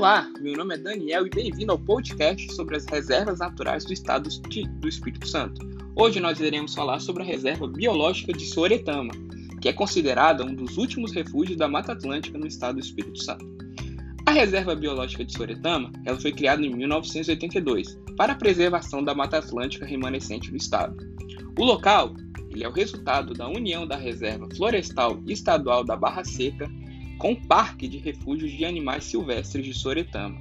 Olá, meu nome é Daniel e bem-vindo ao podcast sobre as reservas naturais do estado do Espírito Santo. Hoje nós iremos falar sobre a reserva biológica de Soretama, que é considerada um dos últimos refúgios da Mata Atlântica no estado do Espírito Santo. A reserva biológica de Soretama ela foi criada em 1982 para a preservação da Mata Atlântica remanescente do estado. O local ele é o resultado da união da Reserva Florestal Estadual da Barra Seca com o Parque de Refúgios de Animais Silvestres de Soretama.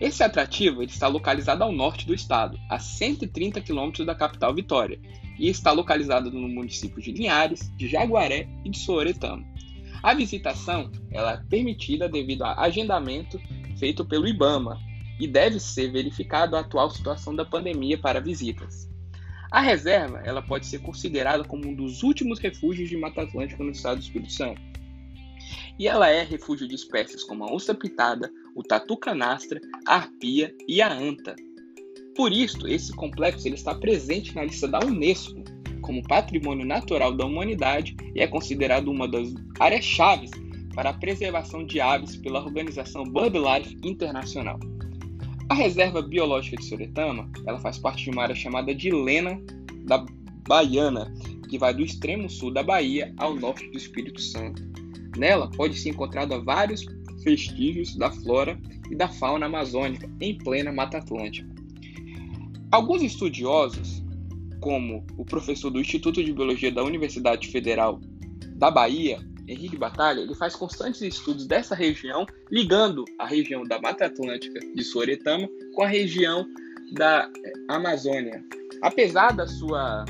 Esse atrativo está localizado ao norte do estado, a 130 quilômetros da capital Vitória, e está localizado no município de Linhares, de Jaguaré e de Soretama. A visitação ela é permitida devido a agendamento feito pelo IBAMA e deve ser verificado a atual situação da pandemia para visitas. A reserva ela pode ser considerada como um dos últimos refúgios de Mata Atlântica no estado do Espírito Santo e ela é refúgio de espécies como a onça pitada, o tatu canastra, a arpia e a anta. Por isso, esse complexo ele está presente na lista da Unesco como Patrimônio Natural da Humanidade e é considerado uma das áreas chaves para a preservação de aves pela organização BirdLife Internacional. A reserva biológica de Soretama, ela faz parte de uma área chamada de Lena da Baiana, que vai do extremo sul da Bahia ao norte do Espírito Santo. Nela pode ser encontrado vários vestígios da flora e da fauna amazônica em plena Mata Atlântica. Alguns estudiosos, como o professor do Instituto de Biologia da Universidade Federal da Bahia, Henrique Batalha, ele faz constantes estudos dessa região, ligando a região da Mata Atlântica de Soretama com a região da Amazônia. Apesar da sua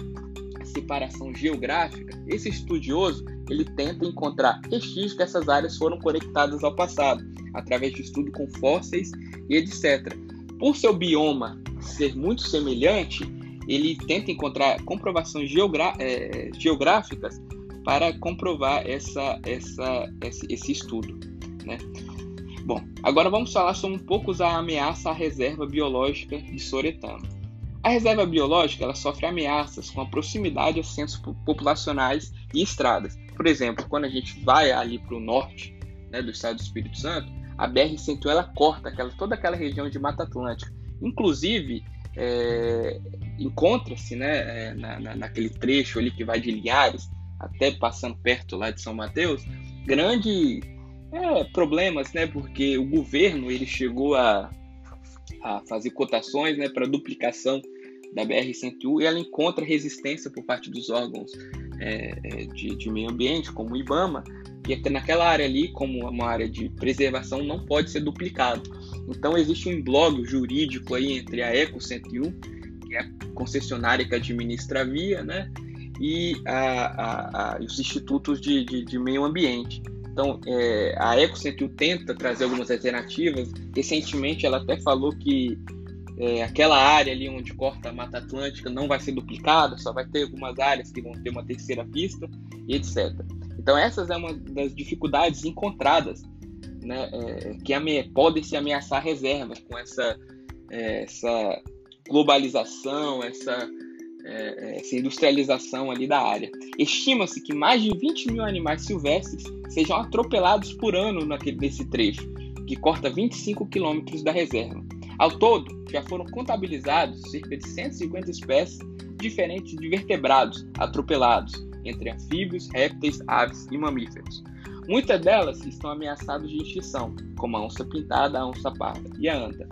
separação geográfica, esse estudioso ele tenta encontrar vestígios que essas áreas foram conectadas ao passado, através de estudo com fósseis e etc. Por seu bioma ser muito semelhante, ele tenta encontrar comprovações é, geográficas para comprovar essa, essa, esse, esse estudo. Né? Bom, agora vamos falar sobre um pouco da ameaça à reserva biológica de Soretama. A reserva biológica ela sofre ameaças com a proximidade a centros populacionais e estradas. Por exemplo, quando a gente vai ali para o norte né, do estado do Espírito Santo, a BR-101 ela corta aquela, toda aquela região de Mata Atlântica. Inclusive, é, encontra-se né, é, na, na, naquele trecho ali que vai de Linhares até passando perto lá de São Mateus, grandes é, problemas, né, porque o governo ele chegou a a fazer cotações né, para duplicação da BR-101 e ela encontra resistência por parte dos órgãos é, é, de, de, meio ambiente, como o IBAMA, que é naquela área ali, como uma área de preservação, não pode ser duplicado. Então existe um blog jurídico aí entre a Eco 101, que é a concessionária que administra a via, né, e a, a, a, os institutos de, de, de meio ambiente. Então, é, a EcoCentro tenta trazer algumas alternativas. Recentemente, ela até falou que é, aquela área ali onde corta a Mata Atlântica não vai ser duplicada, só vai ter algumas áreas que vão ter uma terceira pista e etc. Então, essas é uma das dificuldades encontradas né, é, que podem se ameaçar reservas com essa, é, essa globalização, essa é, essa industrialização ali da área. Estima-se que mais de 20 mil animais silvestres sejam atropelados por ano naquele, nesse trecho, que corta 25 quilômetros da reserva. Ao todo, já foram contabilizados cerca de 150 espécies diferentes de vertebrados atropelados, entre anfíbios, répteis, aves e mamíferos. Muitas delas estão ameaçadas de extinção, como a onça pintada, a onça parda e a anta.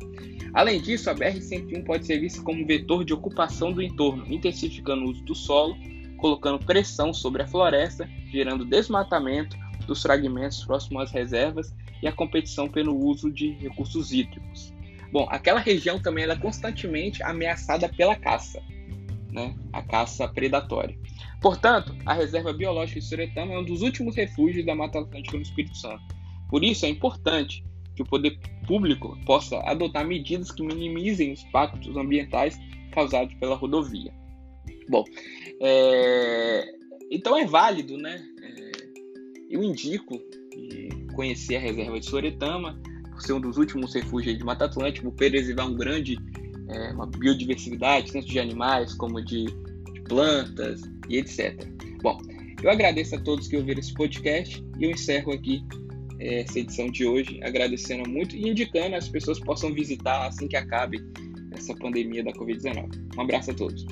Além disso, a BR-101 pode ser vista como vetor de ocupação do entorno, intensificando o uso do solo, colocando pressão sobre a floresta, gerando desmatamento dos fragmentos próximos às reservas e a competição pelo uso de recursos hídricos. Bom, aquela região também é constantemente ameaçada pela caça, né? a caça predatória. Portanto, a reserva biológica de Suretama é um dos últimos refúgios da Mata Atlântica no Espírito Santo. Por isso é importante que o poder público possa adotar medidas que minimizem os impactos ambientais causados pela rodovia. Bom, é, então é válido, né? É, eu indico conhecer a reserva de Soretama, por ser um dos últimos refúgios de Mata Atlântica, preservar um grande é, uma biodiversidade, tanto de animais como de, de plantas e etc. Bom, eu agradeço a todos que ouviram esse podcast e eu encerro aqui é, essa edição de hoje, agradecendo muito e indicando as pessoas possam visitar assim que acabe essa pandemia da Covid-19. Um abraço a todos.